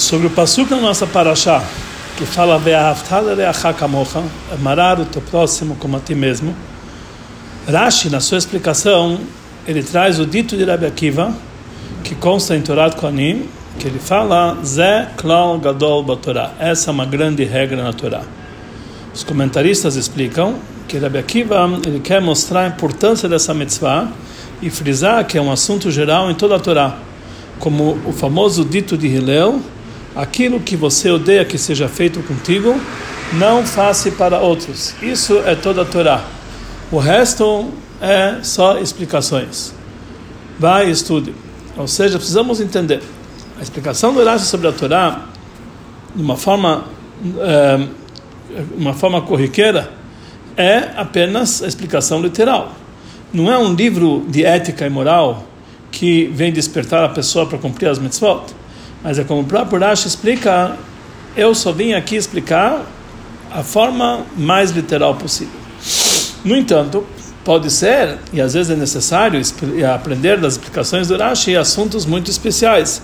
Sobre o Pasuk na nossa Paraxá, que fala amarar o teu próximo como a ti mesmo. Rashi, na sua explicação, ele traz o dito de Rabbi Akiva, que consta em Torah Kohanim, que ele fala Zé Klal Gadol Batorá. Essa é uma grande regra na Torá. Os comentaristas explicam que Rabbi Akiva ele quer mostrar a importância dessa mitzvah e frisar que é um assunto geral em toda a Torá, como o famoso dito de Hillel, aquilo que você odeia que seja feito contigo, não faça para outros. Isso é toda a Torá. O resto é só explicações. Vai e estude. Ou seja, precisamos entender. A explicação do Rashi sobre a Torá, de uma forma, é, uma forma corriqueira, é apenas a explicação literal. Não é um livro de ética e moral que vem despertar a pessoa para cumprir as mitzvot. Mas é como o próprio Rashi explica, eu só vim aqui explicar a forma mais literal possível. No entanto, pode ser, e às vezes é necessário aprender das explicações do Rashi assuntos muito especiais,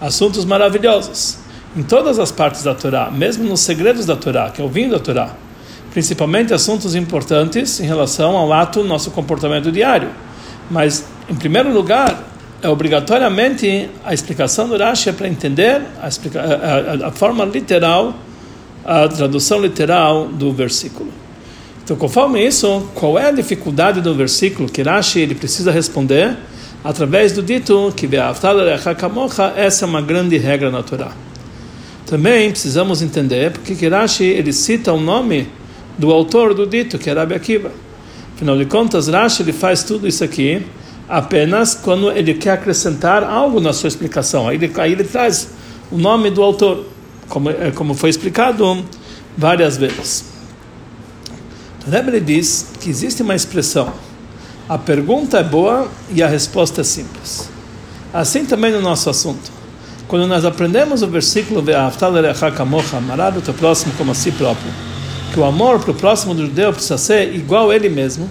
assuntos maravilhosos, em todas as partes da Torá, mesmo nos segredos da Torá, que é o vinho da Torá, principalmente assuntos importantes em relação ao ato nosso comportamento diário. Mas, em primeiro lugar, é obrigatoriamente a explicação do Rashi é para entender a, explica, a, a, a, forma literal, a tradução literal do versículo. Então, conforme isso, qual é a dificuldade do versículo que Rashi ele precisa responder? Através do dito que essa é uma grande regra natural. Também precisamos entender porque que Rashi ele cita o nome do autor do dito, que é Rabi Akiva. Afinal de contas, Rashi ele faz tudo isso aqui apenas quando ele quer acrescentar algo na sua explicação. Aí ele, aí ele traz o nome do autor, como, é, como foi explicado várias vezes. O Rebbe diz que existe uma expressão: a pergunta é boa e a resposta é simples. Assim também no nosso assunto. Quando nós aprendemos o versículo amarado o teu próximo como a si próprio, que o amor para o próximo do judeu precisa ser igual a ele mesmo,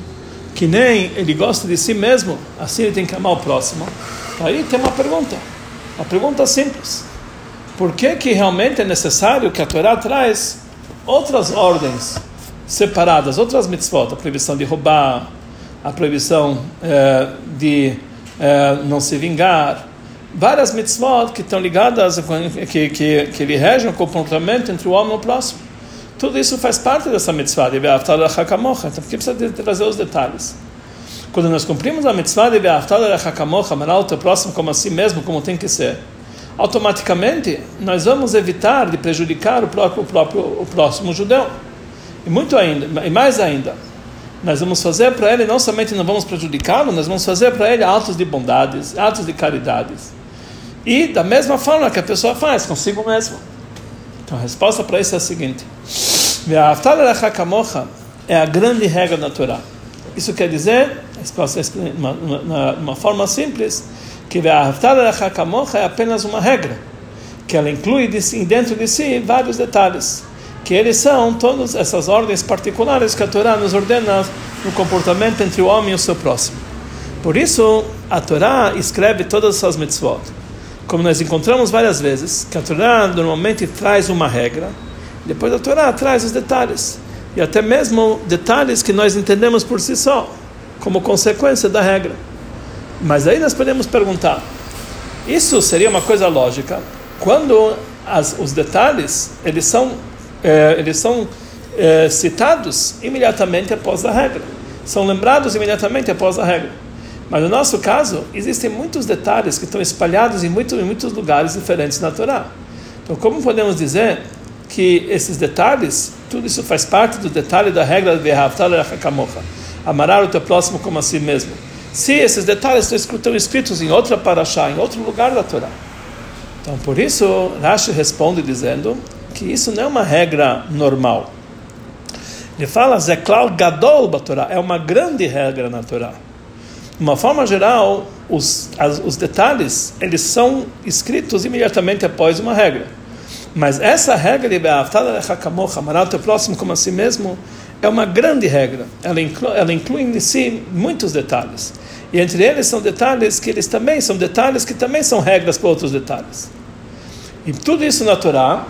que nem ele gosta de si mesmo, assim ele tem que amar o próximo. Aí tem uma pergunta, uma pergunta simples. Por que que realmente é necessário que a Torá traz outras ordens separadas, outras mitzvot, a proibição de roubar, a proibição eh, de eh, não se vingar, várias mitzvot que estão ligadas, que, que, que ele regem o comportamento entre o homem e o próximo. Tudo isso faz parte dessa mitzvah de Be'aftal Hakamocha. Então, porque precisa trazer os detalhes. Quando nós cumprimos a mitzvah de Be'aftal Hakamocha, amar o teu próximo como assim mesmo, como tem que ser, automaticamente nós vamos evitar de prejudicar o próprio, o próprio o próximo judeu. E muito ainda, e mais ainda, nós vamos fazer para ele, não somente não vamos prejudicá-lo, nós vamos fazer para ele atos de bondades, atos de caridades. E da mesma forma que a pessoa faz consigo mesmo. Então a resposta para isso é a seguinte: é a grande regra natural. Isso quer dizer, de uma, uma forma simples, que é apenas uma regra, que ela inclui dentro de si vários detalhes, que eles são todas essas ordens particulares que a Torá nos ordena no comportamento entre o homem e o seu próximo. Por isso, a Torá escreve todas essas mitzvot como nós encontramos várias vezes, que a Torá normalmente traz uma regra, depois a Torá traz os detalhes, e até mesmo detalhes que nós entendemos por si só, como consequência da regra. Mas aí nós podemos perguntar: isso seria uma coisa lógica quando as, os detalhes eles são, é, eles são é, citados imediatamente após a regra, são lembrados imediatamente após a regra. Mas no nosso caso, existem muitos detalhes que estão espalhados em, muito, em muitos lugares diferentes na Torá. Então, como podemos dizer que esses detalhes, tudo isso faz parte do detalhe da regra de Hakamocha, amarrar o teu próximo como a si mesmo? Se esses detalhes estão escritos em outra paraxá, em outro lugar da Torá. Então, por isso, Rashi responde dizendo que isso não é uma regra normal. Ele fala, Zeklal Gadol Torá, é uma grande regra na Torá. De uma forma geral, os, as, os detalhes eles são escritos imediatamente após uma regra. Mas essa regra de amar o teu próximo como a si mesmo é uma grande regra. Ela inclui, ela inclui em si muitos detalhes. E entre eles são detalhes que eles também são detalhes que também são regras para outros detalhes. E tudo isso na Torá,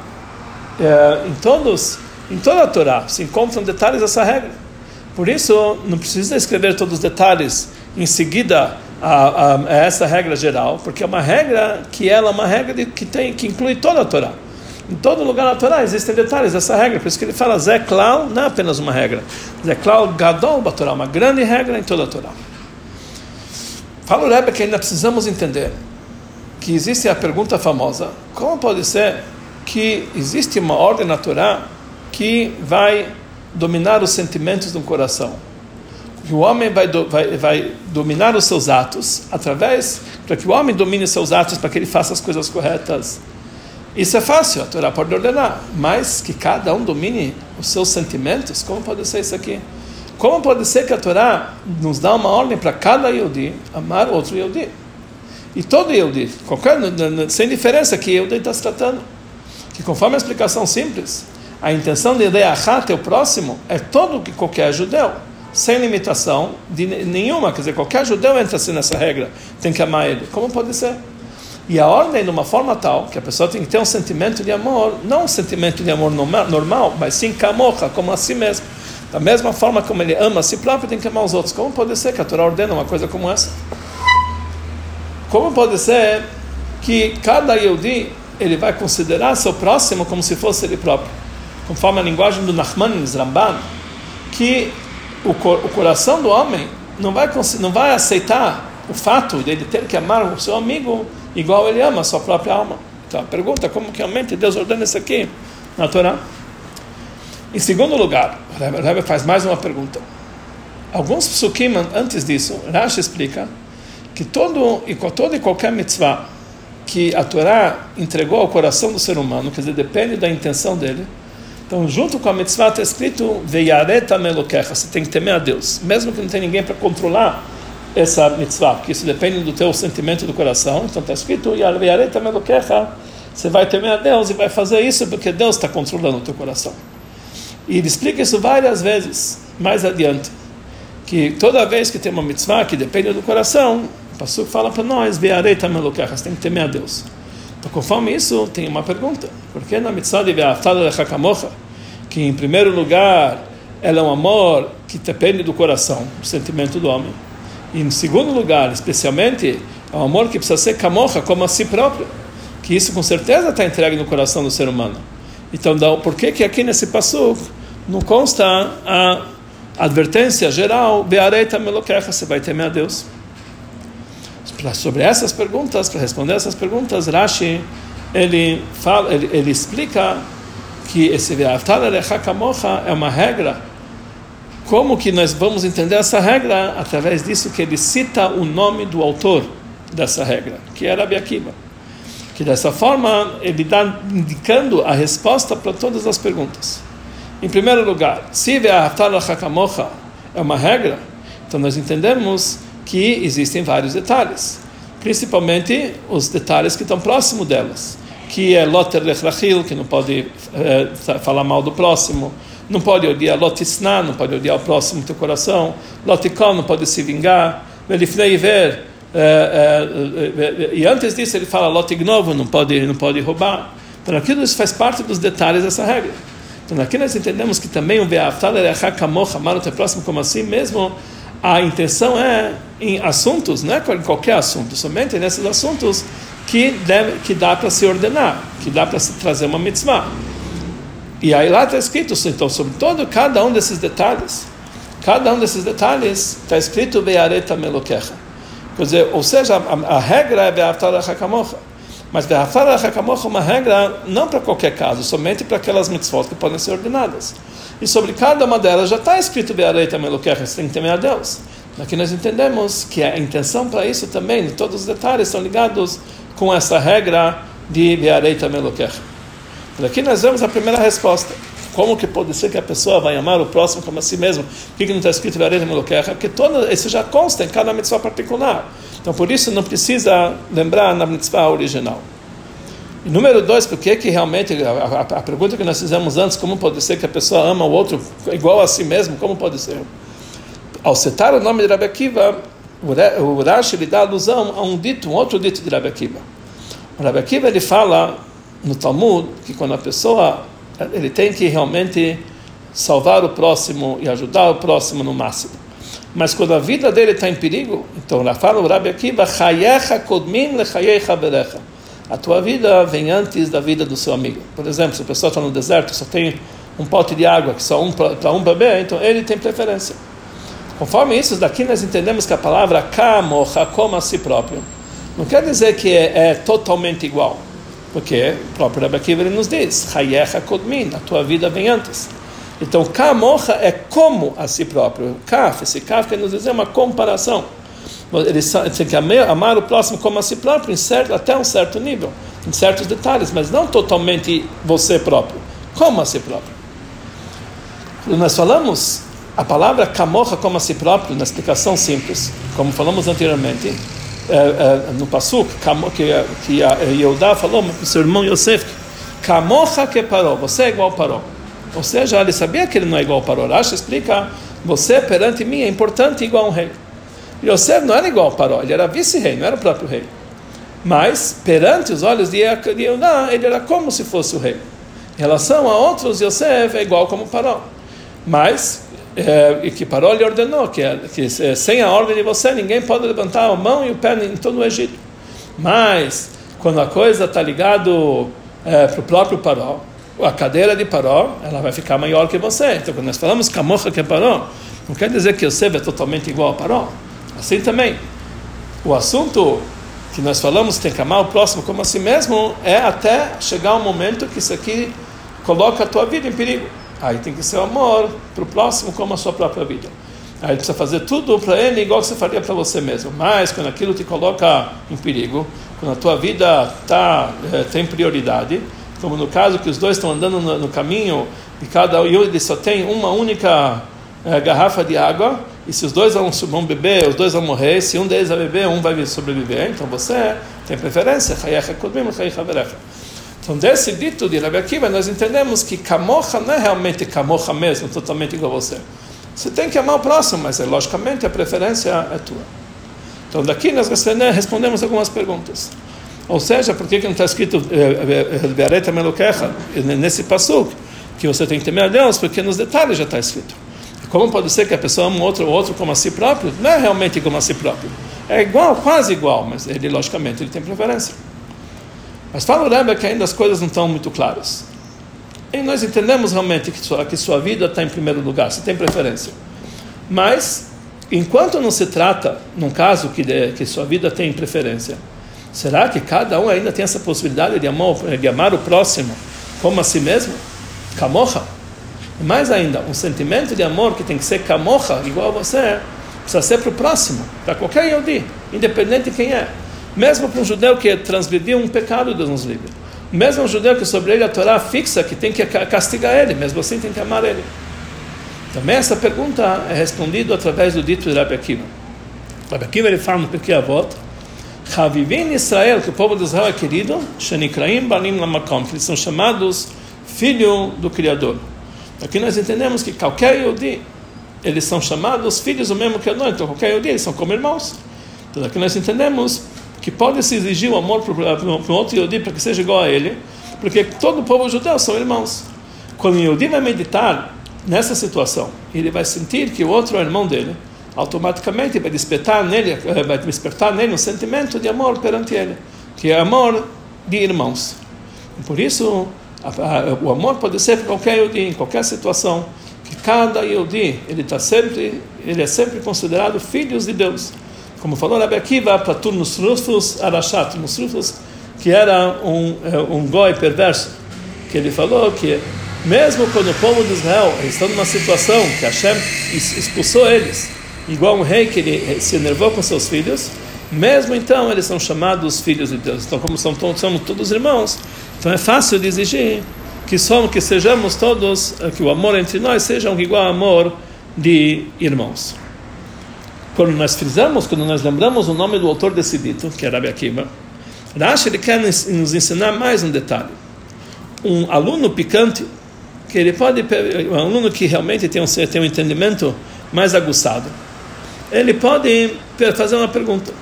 é, em, todos, em toda a Torá, se encontram detalhes dessa regra. Por isso, não precisa escrever todos os detalhes em seguida a, a, a essa regra geral, porque é uma regra que ela é uma regra de, que, tem, que inclui toda a Torá. Em todo lugar na Torá existem detalhes dessa regra, por isso que ele fala Zé Klau, não é apenas uma regra. Zé Klau Gadol Torá, uma grande regra em toda a Torá. Fala o Rebbe que ainda precisamos entender que existe a pergunta famosa: como pode ser que existe uma ordem natural que vai dominar os sentimentos do coração? Que o homem vai, do, vai, vai dominar os seus atos através para que o homem domine seus atos para que ele faça as coisas corretas. Isso é fácil, a Torá pode ordenar, mas que cada um domine os seus sentimentos, como pode ser isso aqui? Como pode ser que a Torá nos dá uma ordem para cada Yodi amar outro Yodi? E todo Yehudi, qualquer, sem diferença que Yehudi está se tratando. Que conforme a explicação simples, a intenção de Leachat, o próximo, é todo que qualquer judeu, sem limitação de nenhuma. Quer dizer, qualquer judeu entra assim nessa regra, tem que amar ele. Como pode ser? E a ordem de uma forma tal que a pessoa tem que ter um sentimento de amor, não um sentimento de amor normal, mas sim camocha, como a si mesmo. Da mesma forma como ele ama a si próprio, tem que amar os outros. Como pode ser que a Torá ordena uma coisa como essa? Como pode ser que cada Yehudi ele vai considerar seu próximo como se fosse ele próprio? Conforme a linguagem do Nachmanides Ramban, que o, o coração do homem não vai, não vai aceitar o fato de ele ter que amar o seu amigo igual ele ama a sua própria alma. Então a pergunta como que realmente Deus ordena isso aqui na Torá? Em segundo lugar, o Rebbe faz mais uma pergunta. Alguns psukim antes disso, Rashi explica que todo e toda e qualquer mitzvah que a Torá entregou ao coração do ser humano, quer dizer, depende da intenção dele. Então, junto com a mitzvah está escrito Veyareta melokecha, você tem que temer a Deus, mesmo que não tenha ninguém para controlar essa mitzvah, porque isso depende do teu sentimento do coração. Então está escrito Veyareta melokecha, você vai temer a Deus e vai fazer isso porque Deus está controlando o teu coração. E ele explica isso várias vezes mais adiante, que toda vez que tem uma mitzvah que depende do coração, o Passuco fala para nós, Ve'areta melokecha, você tem que temer a Deus. Então, conforme isso, tem uma pergunta. Por que na mitzvah de Ve'aftada lechakamocha, que em primeiro lugar ela é um amor que depende do coração, do sentimento do homem. E em segundo lugar, especialmente, é um amor que precisa ser camocha, como a si próprio. Que isso com certeza está entregue no coração do ser humano. Então, por que que aqui nesse passo não consta a advertência geral, Beareta melokecha, você vai temer a Deus? Sobre essas perguntas, para responder essas perguntas, Rashi ele fala, ele, ele explica que esse é uma regra. Como que nós vamos entender essa regra? Através disso que ele cita o nome do autor dessa regra, que é Rabi Akiva. Que dessa forma ele está indicando a resposta para todas as perguntas. Em primeiro lugar, se é uma regra, então nós entendemos que existem vários detalhes, principalmente os detalhes que estão próximo delas, que é Loter Lechlachil, que não pode é, falar mal do próximo, não pode odiar Lotisna, não pode odiar o próximo do teu coração, Lotikon não pode se vingar, Velifnei ver, é, é, e antes disso ele fala Lotignovo, não pode, não pode roubar. Então aquilo isso faz parte dos detalhes dessa regra. Então aqui nós entendemos que também o Beaftal Erechakamoch, amar o teu próximo como assim mesmo, a intenção é em assuntos, não é em qualquer assunto, somente nesses assuntos que, deve, que dá para se ordenar, que dá para se trazer uma mitzvah. E aí lá está escrito, então, sobre todo cada um desses detalhes, cada um desses detalhes está escrito Beareta Melokecha. Quer dizer, ou seja, a, a regra é Beartara Hakamocha. Mas Beartara Hakamocha é uma regra não para qualquer caso, somente para aquelas mitzvot que podem ser ordenadas. E sobre cada uma delas já está escrito Beareita Melokecha, você tem que temer a Deus. Aqui nós entendemos que a intenção para isso também, todos os detalhes estão ligados com essa regra de Beareita Melokecha. Aqui nós vemos a primeira resposta. Como que pode ser que a pessoa vai amar o próximo como a si mesmo? Por que, que não está escrito Beareita Melokecha? Porque todo, isso já consta em cada mitzvah particular. Então por isso não precisa lembrar na mitzvah original. E número dois, porque que realmente, a, a, a, pergunta que nós fizemos antes, como pode ser que a pessoa ama o outro igual a si mesmo, como pode ser? Ao citar o nome de Rabbi Akiva, o Rashi lhe dá alusão a um dito, um outro dito de Rabbi Akiva. O Rabbi Akiva ele fala no Talmud que quando a pessoa ele tem que realmente salvar o próximo e ajudar o próximo no máximo. Mas quando a vida dele está em perigo, então lá fala o Rabi Akiva, kodmin lechayecha berecha. A tua vida vem antes da vida do seu amigo. Por exemplo, se a pessoa está no deserto, só tem um pote de água que só um para um beber, então ele tem preferência. Conforme isso, daqui nós entendemos que a palavra kamocha, como a si próprio, não quer dizer que é, é totalmente igual. Porque o próprio Rebbe Akiva nos diz, Hayecha Kodmin, a tua vida vem antes. Então, Kamocha é como a si próprio. Kaf, esse Kaf quer nos dizer uma comparação. Ele tem que amar o próximo como a si próprio, em certo, até um certo nível, em certos detalhes, mas não totalmente você próprio, como a si próprio. Quando nós falamos a palavra Kamocha como a si próprio, na explicação simples, como falamos anteriormente, é, é, no Pasuk, que, que Yehudá falou para o seu irmão Yosef, Kamocha que parou, você é igual parou. Ou seja, ele sabia que ele não é igual parou. Rashi explica, você perante mim é importante igual um rei. Yosef não era igual parou, ele era vice-rei, não era o próprio rei. Mas, perante os olhos de Yehudá, ele era como se fosse o rei. Em relação a outros, Yosef é igual como parou. Mas, é, que Paró lhe ordenou que, que sem a ordem de você ninguém pode levantar a mão e o pé em todo o Egito. Mas quando a coisa está ligado é, para o próprio Paró, a cadeira de Paró, ela vai ficar maior que você. Então quando nós falamos Camocha que é Paró, não quer dizer que Yosef é totalmente igual a Paró. Assim também, o assunto que nós falamos tem que amar o próximo como a si mesmo é até chegar um momento que isso aqui coloca a tua vida em perigo. Aí tem que ser o amor para o próximo como a sua própria vida. Aí precisa fazer tudo para ele igual que você faria para você mesmo. Mas quando aquilo te coloca em perigo, quando a tua vida tá, é, tem prioridade, como no caso que os dois estão andando no, no caminho e cada um só tem uma única é, garrafa de água, e se os dois vão, vão beber, os dois vão morrer, se um deles vai beber, um vai sobreviver, então você tem preferência. Então, desse dito de Rabi Akiva, nós entendemos que Kamocha não é realmente Kamocha mesmo, totalmente igual a você. Você tem que amar o próximo, mas logicamente a preferência é tua. Então, daqui nós respondemos algumas perguntas. Ou seja, por que, que não está escrito Beareta Melokecha nesse passuk? Que você tem que temer a Deus, porque nos detalhes já está escrito. Como pode ser que a pessoa ama outro, outro como a si próprio? Não é realmente como a si próprio. É igual, quase igual, mas ele, logicamente, ele tem preferência. Mas fala o Rebbe que ainda as coisas não estão muito claras. E nós entendemos realmente que sua, que sua vida está em primeiro lugar, você tem preferência. Mas, enquanto não se trata, num caso que, de, que sua vida tem preferência, será que cada um ainda tem essa possibilidade de amar, de amar o próximo como a si mesmo? Camocha. E mais ainda, um sentimento de amor que tem que ser camocha, igual você, precisa ser para o próximo, para qualquer Yodi, independente de quem é. Mesmo para um judeu que transgrediu um pecado, Deus nos livre. Mesmo um judeu que sobre ele a Torá fixa, que tem que castigar ele, mesmo assim tem que amar ele. Também essa pergunta é respondida através do dito de Rabbi Akiva. Rabbi Akiva ele fala no Pirkei Avot, Chavivim Israel, que o povo de Israel é querido, Shenikraim Balim Lamakom, que eles são chamados filho do Criador. Aqui nós entendemos que qualquer Yodi, eles são chamados filhos do mesmo Criador, então qualquer Yodi, eles são como irmãos. Então aqui nós entendemos que pode se exigir o amor para um outro Yodi para que seja igual a ele, porque todo o povo judeu são irmãos. Quando o Yodi vai meditar nessa situação, ele vai sentir que o outro é irmão dele, automaticamente vai despertar nele, eh, vai despertar nele um sentimento de amor perante ele, que é amor de irmãos. E por isso, o amor pode ser para qualquer Yodi, em qualquer situação, que cada Yodi, ele está sempre, ele é sempre considerado filhos de Deus. Como falou Rabbi Akiva, Patur Nusrufus Arashat, Nusrufus, que era um, é, um goi perverso, que ele falou que mesmo quando o povo de Israel está numa situação que Hashem expulsou eles, igual um rei que ele se enervou com seus filhos, mesmo então eles são chamados filhos de Deus. Então, como são, somos todos irmãos, então é fácil de exigir que somos, que sejamos todos, que o amor entre nós seja igual ao amor de irmãos. Quando nós frisamos, quando nós lembramos o nome do autor desse dito, que é Rabbi Akiva, Rashi ele quer nos ensinar mais um detalhe. Um aluno picante, que ele pode, um aluno que realmente tem um, tem um entendimento mais aguçado, ele pode fazer uma pergunta.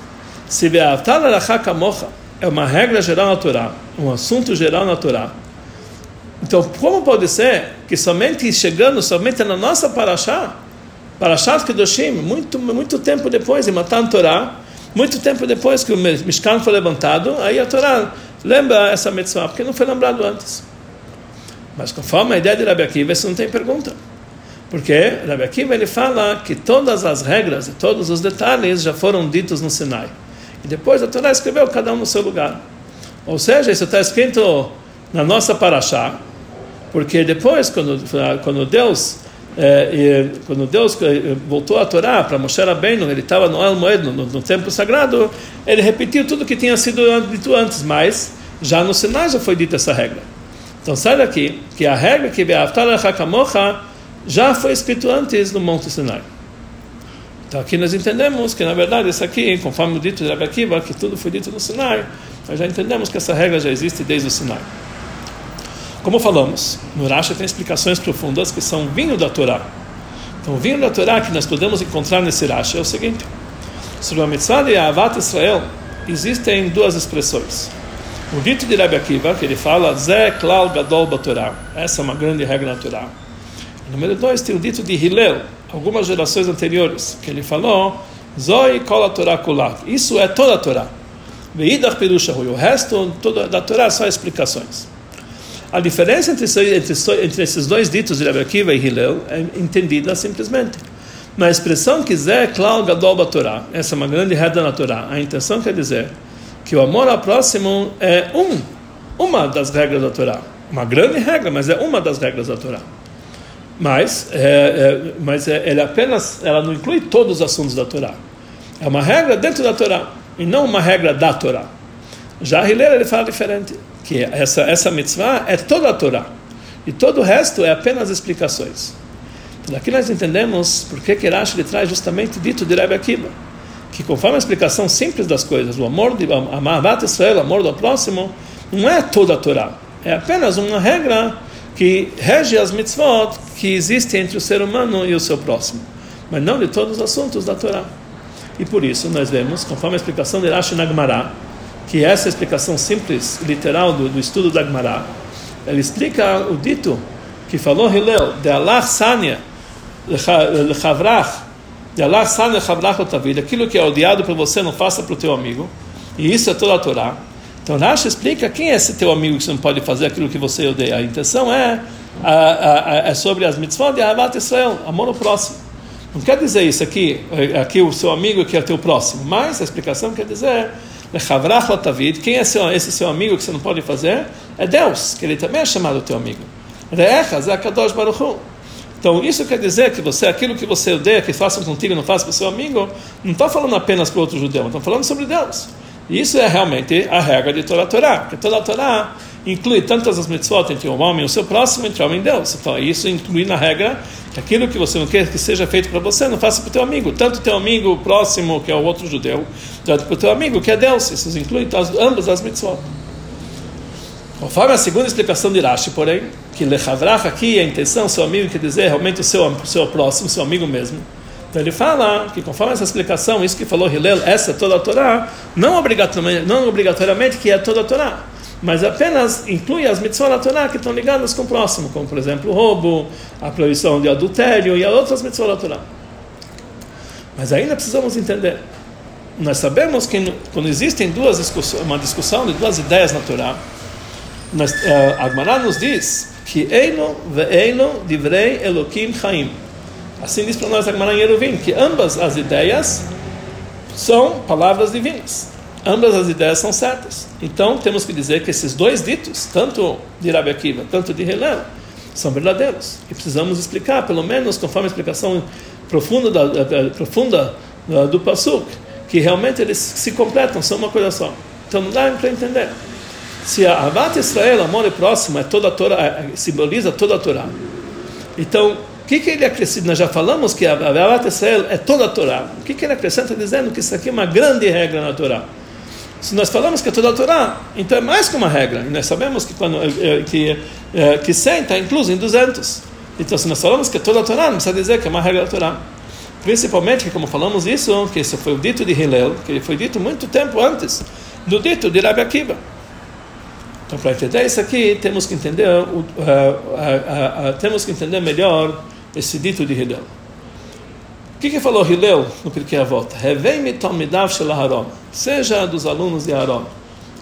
Se é uma regra geral na Torá, um assunto geral na Torá. Então, como pode ser que somente chegando, somente na nossa Parashá, Parashat Kedoshim, muito, muito tempo depois de Matan Torá, muito tempo depois que o Mishkan foi levantado, aí a Torá lembra essa mitzvah, porque não foi lembrado antes. Mas conforme a ideia de Rabi Akiva, isso não tem pergunta. Porque Rabi Akiva ele fala que todas as regras e todos os detalhes já foram ditos no Sinai. E depois a Torá escreveu cada um no seu lugar. Ou seja, isso está escrito na nossa Parashá, porque depois, quando, quando Deus é, quando Deus eh, voltou a Torá para Moshe Rabbeinu, ele estava no El Moed, no, no, templo sagrado, ele repetiu tudo que tinha sido dito antes, mas já no Sinai já foi dita essa regra. Então sai daqui que a regra que Hakamocha já foi escrito antes no Monte Sinai. Então aqui nós entendemos que na verdade isso aqui, conforme o dito de Rabbi Akiva, que tudo foi dito no Sinai, nós já entendemos que essa regra já existe desde o Sinai. Como falamos, no Rashi tem explicações profundas que são vinho da Torá. Então, o vinho da Torá que nós podemos encontrar nesse Rashi é o seguinte: sobre a mitzvah de Avat Israel, existem duas expressões. O dito de Rabbi Akiva, que ele fala, Zé Klal Gadol Batorá. Essa é uma grande regra na Torá. número dois, tem o dito de Hillel, algumas gerações anteriores, que ele falou, Zoi Kol Torá Kulat. Isso é toda a Torá. Veidach Perushahu. O resto toda, da Torá são explicações. A diferença entre, entre, entre esses dois ditos de Rabbi Akiva e Hillel é entendida simplesmente. Na expressão que Zé Klau Gadol Torá, essa é uma grande regra na Torá, a intenção quer dizer que o amor ao próximo é um, uma das regras da Torá. Uma grande regra, mas é uma das regras da Torá. Mas, é, é, mas é, ele apenas, ela não inclui todos os assuntos da Torá. É uma regra dentro da Torá, e não uma regra da Torá. Já Hillel ele fala diferente que essa, essa mitzvah é toda a Torá. E todo o resto é apenas explicações. Então, aqui nós entendemos por que Rashi ele traz justamente dito de Rebbe Akiva, que conforme a explicação simples das coisas, o amor de amar Israel, o amor do próximo, não é toda a Torá. É apenas uma regra que rege as mitzvot que existem entre o ser humano e o seu próximo, mas não de todos os assuntos da Torá. E por isso nós vemos, conforme a explicação de Rashi Nagmará, que essa explicação simples, literal do, do estudo da Gemara, ele explica o dito que falou Hillel, de Allah Sanya, lechavrach, de Allah Sanya lechavrach vida, aquilo que é odiado por você, não faça para o teu amigo, e isso é toda a Torá. Então Rashi explica quem é esse teu amigo que você não pode fazer aquilo que você odeia. A intenção é, a, a, a, é sobre as mitzvot de Ahavat Israel, amor ao próximo. Não quer dizer isso aqui, aqui o seu amigo que é o teu próximo, mas a explicação quer dizer quem é seu, esse seu amigo que você não pode fazer? É Deus, que ele também é chamado teu amigo. Então, isso quer dizer que você, aquilo que você odeia, que façam contigo, não faça para o seu amigo, não está falando apenas para outro judeu, está falando sobre Deus. Isso é realmente a regra de toda a Torá, porque toda a Torá inclui tantas as mitzvot entre o homem e o seu próximo, entre o homem e Deus. Então, isso inclui na regra que aquilo que você não quer que seja feito para você, não faça para o teu amigo. Tanto teu amigo próximo, que é o outro judeu, quanto para o teu amigo, que é Deus. Isso inclui as, ambas as mitzvot. Conforme a segunda explicação de Rashi, porém, que lechavrach aqui, a intenção, seu amigo, quer dizer realmente o seu, seu próximo, seu amigo mesmo. Então ele fala que conforme essa explicação, isso que falou Hillel, essa é toda a Torá, não obrigatoriamente, não obrigatoriamente que é toda a Torá mas apenas inclui as mitzvot da Torá que estão ligadas com o próximo, como por exemplo o roubo, a proibição de adultério e outras mitzvot da Torá. Mas ainda precisamos entender. Nós sabemos que quando existem duas discussões, uma discussão de duas ideias na Torá, uh, a Gemara nos diz que Eino ve'eino divrei Elokim Chaim. Assim diz para nós a Gemara em Yeruvim, que ambas as ideias são palavras divinas ambas as ideias são certas. Então, temos que dizer que esses dois ditos, tanto de Rabi Akiva, tanto de Hillel, são verdadeiros. E precisamos explicar, pelo menos conforme a explicação profunda, da, profunda do Pasuk, que realmente eles se completam, são uma coisa só. Então, não dá para entender. Se a Avat Israel, amor próximo, é toda a Torá, é, simboliza toda a Torá. Então, o que, que ele acrescenta? Nós já falamos que a Avat Israel é toda a Torá. O que, que ele acrescenta dizendo que isso aqui é uma grande regra na Torá? Se nós falamos que é toda a Torá, então é mais que uma regra. E nós sabemos que, quando, eh, eh, que, eh, que 100 está incluso em 200. Então, se nós falamos que é toda a Torá, não precisa dizer que é uma regra da Torá. Principalmente como falamos isso, que isso foi o dito de Hillel, que foi dito muito tempo antes. do dito de Rabi Akiva. Então, para entender isso aqui, temos que entender, uh, uh, uh, temos que entender melhor esse dito de Hillel. O que, que falou Hillel no Pirkei Avot? Revei-me talmidav shel Aharon. Seja dos alunos de Aharon.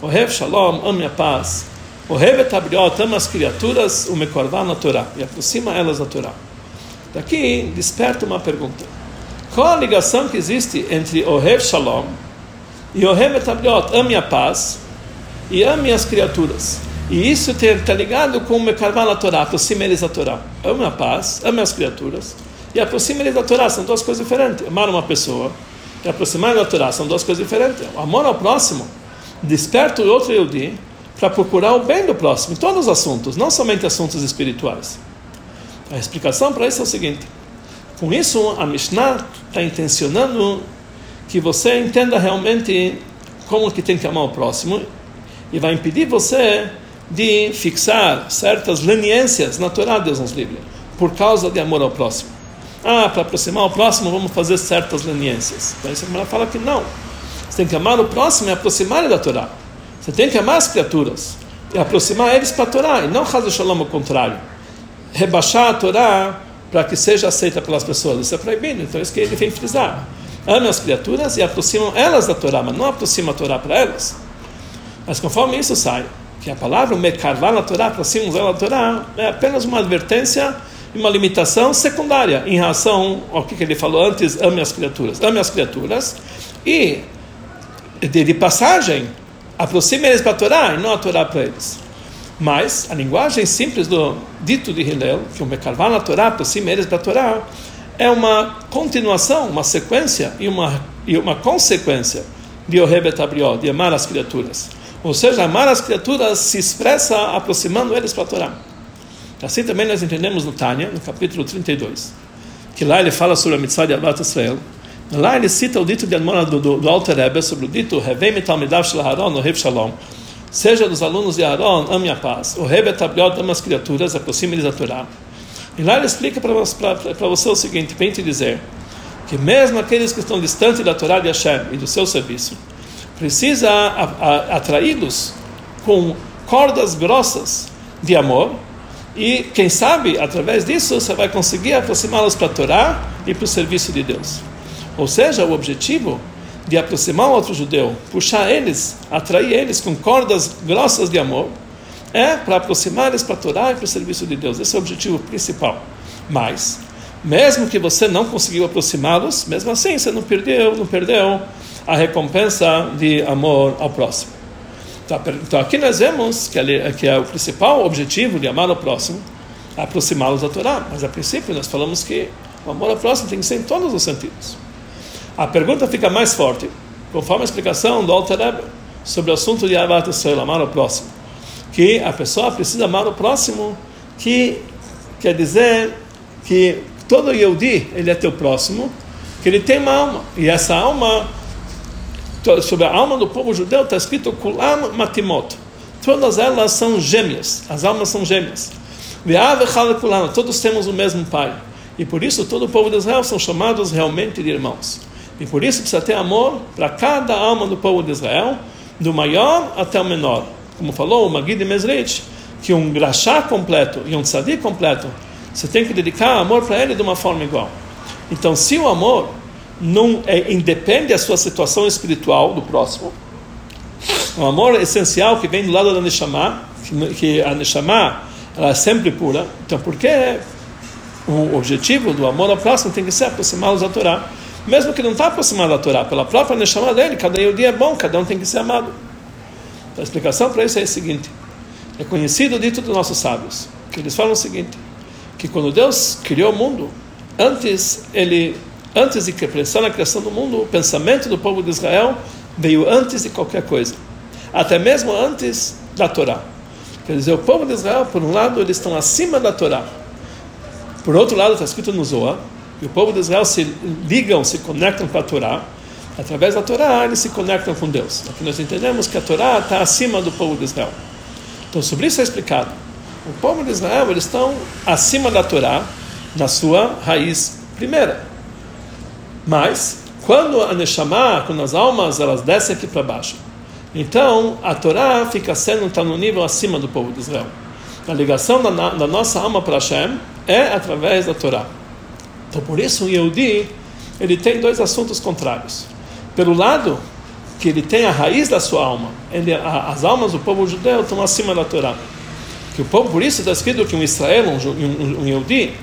Ohev shalom, ame a paz. Ohev et abriot, ama as criaturas, o mekorvá na Torá. E aproxima elas da Torá. Daqui desperta uma pergunta. Qual a ligação que existe entre Ohev shalom e Ohev et abriot, ame a paz, e ame as criaturas. E isso está ligado com o Mekarvan na Torá, aproxima eles da Torá. Ame a paz, ame as criaturas e aproxima eles da Torá, são duas coisas diferentes. Amar uma pessoa e aproximar da Torá são duas coisas diferentes. O amor ao próximo desperta o outro Yehudi para procurar o bem do próximo, em todos os assuntos, não somente assuntos espirituais. A explicação para isso é o seguinte: com isso, a Mishnah está intencionando que você entenda realmente como que tem que amar o próximo e vai impedir você de fixar certas leniências na Torá, Deus nos livre, por causa de amor ao próximo. Ah, para aproximar o próximo, vamos fazer certas leniências. Então, isso a fala que não. Você tem que amar o próximo e aproximar ele da Torá. Você tem que amar as criaturas e aproximar eles para a Torá, e não Haz Shalom ao contrário. Rebaixar a Torá para que seja aceita pelas pessoas. Isso é proibido, então é isso que ele vem frisar. Ame as criaturas e aproximam elas da Torá, mas não aproxima a Torá para elas. Mas conforme isso sai, que a palavra mekarvá na Torá, para cima da Torá, é apenas uma advertência e uma limitação secundária em relação ao que ele falou antes, ame as criaturas. Ame as criaturas e, de, passagem, aproxime eles para a Torá e não a Torá para eles. Mas a linguagem simples do dito de Hillel, que o mekarvá na Torá, aproxime eles para a Torá, é uma continuação, uma sequência e uma, e uma consequência de Ohebet Abrió, de amar as criaturas. Ou seja, amar as criaturas se expressa aproximando eles para a Torá. Assim também nós entendemos no Tânia, no capítulo 32, que lá ele fala sobre a mitzvah de Avat Israel. Lá ele cita o dito de Admona do, do, do Alter Rebbe sobre o dito Revei Mitalmidav Shel o Rev Shalom. Seja dos alunos de Aaron, ame a paz. O Rebbe Tabliot ama as criaturas, aproxime-lhes da Torá. E lá ele explica para você o seguinte, para te dizer que mesmo aqueles que estão distantes da Torá de Hashem e do seu serviço, precisa atraí-los com cordas grossas de amor e quem sabe através disso você vai conseguir aproximá-los para a Torá e para o serviço de Deus. Ou seja, o objetivo de aproximar o outro judeu, puxar eles, atrair eles com cordas grossas de amor, é para aproximar eles para a Torá e para o serviço de Deus. Esse é o objetivo principal. Mas, mesmo que você não conseguiu aproximá-los, mesmo assim você não perdeu, não perdeu a recompensa de amor ao próximo. Então, então aqui nós vemos que, que é o principal objetivo de amar ao próximo aproximá-los da Torá. Mas a princípio nós falamos que o amor ao próximo tem que ser em todos os sentidos. A pergunta fica mais forte, conforme a explicação do Alter Rebbe sobre o assunto de Avat Israel, amar ao próximo. Que a pessoa precisa amar o próximo, que quer dizer que todo Yehudi, ele é teu próximo, que ele tem uma alma, e essa alma sobre a alma do povo judeu está escrito Kulam Matimot. Todas elas são gêmeas, as almas são gêmeas. Todos temos o mesmo pai. E por isso todo o povo de Israel são chamados realmente de irmãos. E por isso precisa ter amor para cada alma do povo de Israel, do maior até o menor. Como falou o Magid Mesrich, que um graxá completo e um tzadik completo, você tem que dedicar amor para ele de uma forma igual. Então, se o amor não é, independe da sua situação espiritual do próximo. O amor essencial que vem do lado da Neshama, que a Neshama ela é sempre pura. Então, por que o objetivo do amor ao próximo tem que ser aproximá-los da Torá? Mesmo que não está aproximado da Torá, pela própria Neshama dele, cada dia é bom, cada um tem que ser amado. Então, a explicação para isso é a seguinte: é conhecido dito dos nossos sábios, que eles falam o seguinte, que quando Deus criou o mundo, antes ele antes de pensar na criação do mundo, o pensamento do povo de Israel veio antes de qualquer coisa, até mesmo antes da Torá. Quer dizer, o povo de Israel, por um lado, eles estão acima da Torá. Por outro lado, está escrito no Zohar, que o povo de Israel se ligam, se conectam com a Torá. Através da Torá, eles se conectam com Deus. Aqui nós entendemos que a Torá está acima do povo de Israel. Então, sobre isso é explicado. O povo de Israel, eles estão acima da Torá, na sua raiz primeira. Mas, quando a Neshama, quando as almas elas descem aqui para baixo, Então, a Torá fica sendo, está no nível acima do povo de Israel. A ligação da, da nossa alma para Hashem é através da Torá. Então, por isso, o Yehudi, ele tem dois assuntos contrários. Pelo lado, que ele tem a raiz da sua alma, ele, a, as almas do povo judeu estão acima da Torá. Que o povo, por isso está escrito que um Israel, um, um, um Yehudi,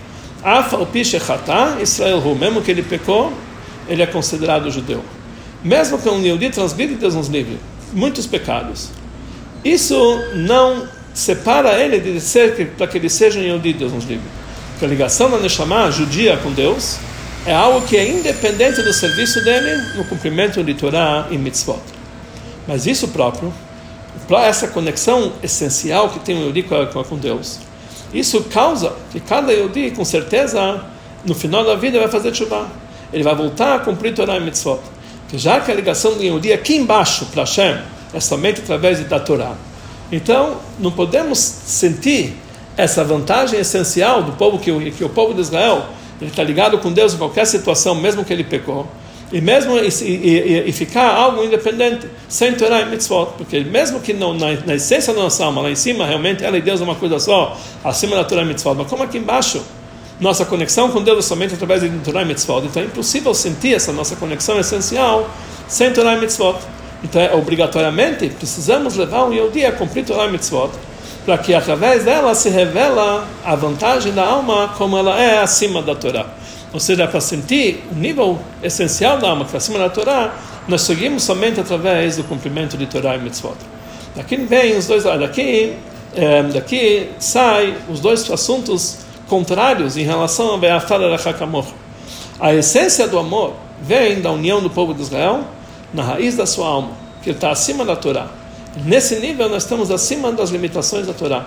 Afal Pishechatá, Israel, mesmo que ele pecou, ele é considerado judeu. Mesmo que um Yehudi transgride Deus nos livre, muitos pecados. Isso não separa ele de ser para que ele seja um Yehudi, Deus nos livre. Porque a ligação da Neshama judia com Deus é algo que é independente do serviço dele no cumprimento de Torá e mitzvot. Mas isso próprio, essa conexão essencial que tem o Yehudi com Deus, isso causa que cada Yehudi, com certeza, no final da vida vai fazer chuva. Ele vai voltar a cumprir Torá e mitzvot. Que já que a ligação do Yehudi aqui embaixo para Hashem é somente através da Torá. Então, não podemos sentir essa vantagem essencial do povo que, que o povo de Israel ele está ligado com Deus em qualquer situação, mesmo que ele pecou, e mesmo e, e, e ficar algo independente, sem Torá e mitzvot, porque mesmo que não, na, na, essência da nossa alma, lá em cima, realmente ela e Deus é uma coisa só, acima da Torá e mitzvot, mas como aqui embaixo, nossa conexão com Deus é somente através de Torá e mitzvot, então é impossível sentir essa nossa conexão essencial sem Torá e mitzvot. Então, é, obrigatoriamente, precisamos levar um Yehudi a cumprir Torá e mitzvot, para que através dela se revela a vantagem da alma como ela é acima da Torá. Ou seja, para sentir o nível essencial da alma que é acima da Torá, nós seguimos somente através do cumprimento de Torá e mitzvot. Daqui vem os dois daqui é, daqui sai os dois assuntos contrários em relação a Be'afar Hakamor. A essência do amor vem da união do povo de Israel na raiz da sua alma, que está acima da Torá. Nesse nível nós estamos acima das limitações da Torá.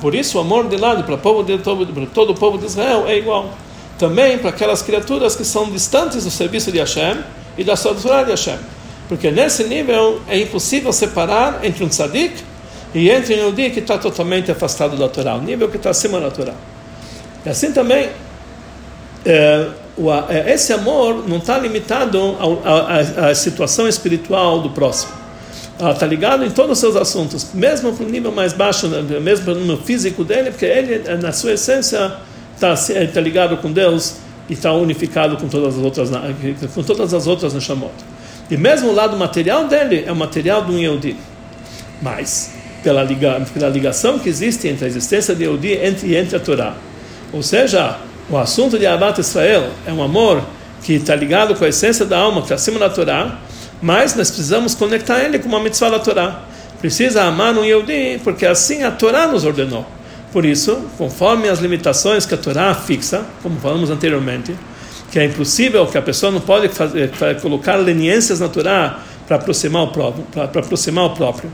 Por isso o amor de lado para, povo de, para todo o povo de Israel é igual. Também para aquelas criaturas que são distantes do serviço de Hashem e da sua Torá de Hashem. Porque nesse nível é impossível separar entre um tzadik e entre um Yehudi que está totalmente afastado da Torá, o nível que está acima da Torá. E assim também, é, esse amor não está limitado à situação espiritual do próximo está ligado em todos os seus assuntos, mesmo para o nível mais baixo, né, mesmo no físico dele, porque ele, na sua essência, está tá ligado com Deus e está unificado com todas as outras, com todas as outras Neshamot. E mesmo o lado material dele é o material do Yehudi. Mas, pela, liga, pela ligação que existe entre a existência de Yehudi entre, entre a Torá, ou seja, o assunto de Abat Israel é um amor que está ligado com a essência da alma, que está acima da Torá, mas nós precisamos conectar ele com uma mitzvah da Torá. Precisa amar um Yehudi, porque assim a Torá nos ordenou. Por isso, conforme as limitações que a Torá fixa, como falamos anteriormente, que é impossível, que a pessoa não pode fazer, colocar leniências na Torá para aproximar o próprio, para aproximar o próprio,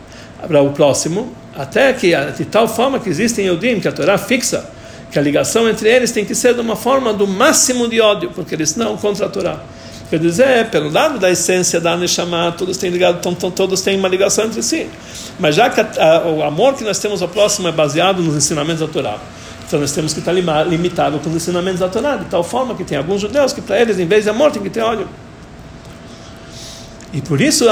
para o próximo, até que de tal forma que existem Yehudim, que a Torá fixa, que a ligação entre eles tem que ser de uma forma do máximo de ódio, porque eles não contra a Torá. Quer dizer, pelo lado da essência da Neshama, todos têm ligado, todos têm uma ligação entre si. Mas já que a, a, o amor que nós temos ao próximo é baseado nos ensinamentos da Torá, então nós temos que estar limitado com os ensinamentos da Torá, de tal forma que tem alguns judeus que para eles, em vez de amor, tem que ter ódio. E por isso,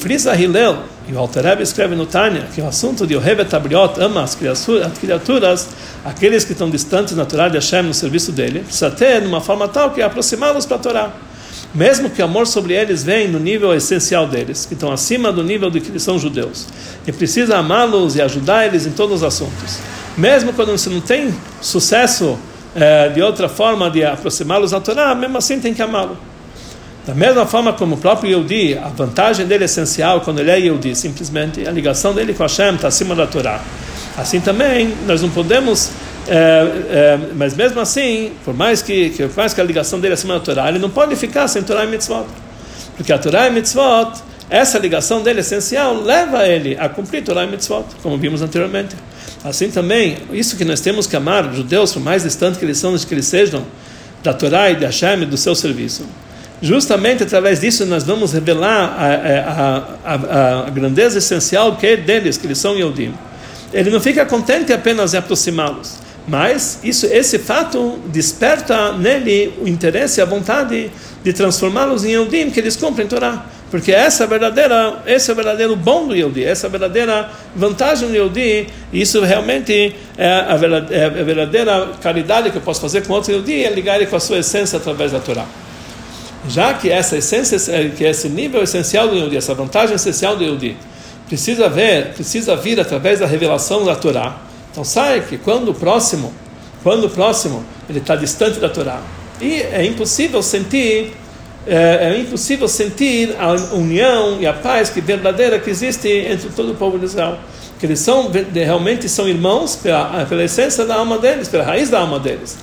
Frisa Hillel, e o Alter escreve no Tânia, que o assunto de Ohevet Abriot ama as criaturas, as criaturas, aqueles que estão distantes na Torá de Hashem no serviço dele, precisa ter de uma forma tal que aproximá-los para a Torá mesmo que o amor sobre eles vem no nível essencial deles, que estão acima do nível de que são judeus, e precisa amá-los e ajudar eles em todos os assuntos. Mesmo quando você não tem sucesso é, de outra forma de aproximá-los da Torá, mesmo assim tem que amá-lo. Da mesma forma como o próprio Yehudi, a vantagem dele é essencial quando ele é Yehudi, simplesmente a ligação dele com Hashem está acima da Torá. Assim também, nós não podemos é, é, mas mesmo assim, por mais que, que, por mais que a ligação dele é acima da Torá, ele não pode ficar sem Torá e Mitzvot. Porque a Torá e Mitzvot, essa ligação dele essencial, leva ele a cumprir Torá e Mitzvot, como vimos anteriormente. Assim também, isso que nós temos que amar os judeus, por mais distante que eles são, que eles sejam, da Torá e de Hashem e do seu serviço. Justamente através disso nós vamos revelar a, a, a, a grandeza essencial que é deles, que eles são Yehudim. Ele não fica contente apenas em aproximá-los mas isso, esse fato desperta nele o interesse, a vontade de transformá-los em Eudim, que eles cumprem Torá. Porque essa é verdadeira, esse é o verdadeiro bom do Yehudi, essa é a verdadeira vantagem do Yehudi, e isso realmente é é a verdadeira caridade que eu posso fazer com outro Yehudi, é ligar ele com a sua essência através da Torá. Já que essa essência, que esse nível essencial do Yehudi, essa vantagem essencial do Yehudi, precisa ver, precisa vir através da revelação da Torá. Então sai que quando o próximo, quando o próximo ele está distante da Torá, e é impossível sentir é, é, impossível sentir a união e a paz que verdadeira que existe entre todo o povo de Israel. Que eles são realmente são irmãos pela, pela essência da alma deles, pela raiz da alma deles.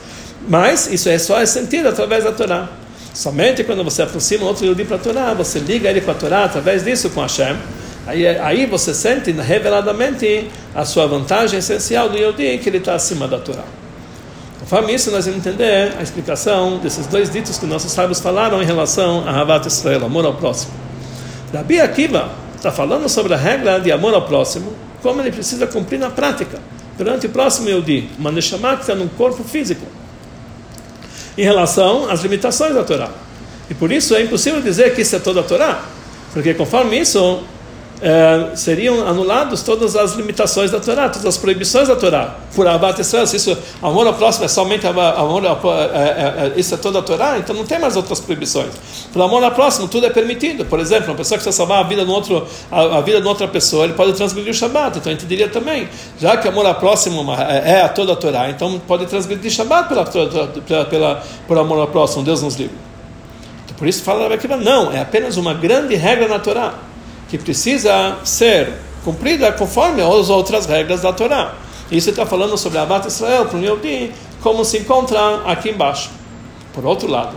Mas isso é só é sentido através da Torá. Somente quando você aproxima outro Yudi para a Torá, você liga ele com a Torá através disso com Hashem. Aí, aí você sente reveladamente a sua vantagem essencial do Yudi, que ele está acima da Torá. Conforme isso, nós vamos entender a explicação desses dois ditos que nossos sábios falaram em relação a Havat Israel, amor ao próximo. Rabi Akiva está falando sobre a regra de amor ao próximo, como ele precisa cumprir na prática, durante o próximo Yodi, uma Neshama que está no corpo físico, em relação às limitações da Torá. E por isso é impossível dizer que isso é toda a Torá, porque conforme isso, é, seriam anulados todas as limitações da Torá, todas as proibições da Torá. Por Abat Israel, se isso, amor ao próximo é somente amor, é, é, é, isso é toda a Torá, então não tem mais outras proibições. Por amor ao próximo, tudo é permitido. Por exemplo, uma pessoa que quer salvar a vida um outro, a, a, vida de outra pessoa, ele pode transgredir o Shabat. Então a gente diria também, já que amor ao próximo é, é a toda a Torá, então pode transgredir Shabat pela, pela, pela, por amor ao próximo, Deus nos livre. Então, por isso fala aqui, não, é apenas uma grande regra na Torá que precisa ser cumprida conforme as outras regras da Torá. Isso está falando sobre Abat Israel para o Yehudi, como se encontra aqui embaixo. Por outro lado,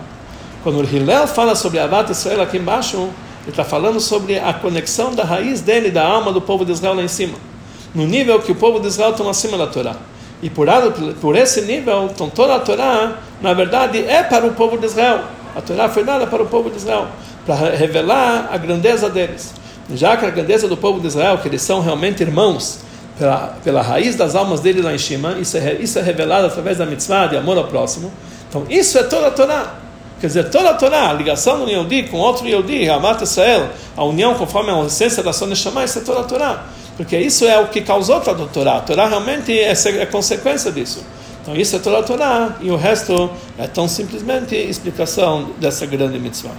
quando o Hillel fala sobre Abat Israel aqui embaixo, ele está falando sobre a conexão da raiz dele, da alma do povo de Israel lá em cima. No nível que o povo de Israel está acima da Torá. E por, por esse nível, então toda a Torá, na verdade, é para o povo de Israel. A Torá foi dada para o povo de Israel, para revelar a grandeza deles já que a grandeza do povo de Israel, que eles são realmente irmãos, pela, pela raiz das almas dele lá em cima, isso é, isso é revelado através da mitzvah de amor ao próximo. Então, isso é toda a Torá. Quer dizer, toda a Torá, a ligação do Yehudi com outro Yehudi, Amat Israel, a união conforme a essência da Sônia Shammai, isso é toda a Torá. Porque isso é o que causou toda a Torá. A Torá realmente é, é consequência disso. Então, isso é toda a Torá, e o resto é tão simplesmente explicação dessa grande mitzvah.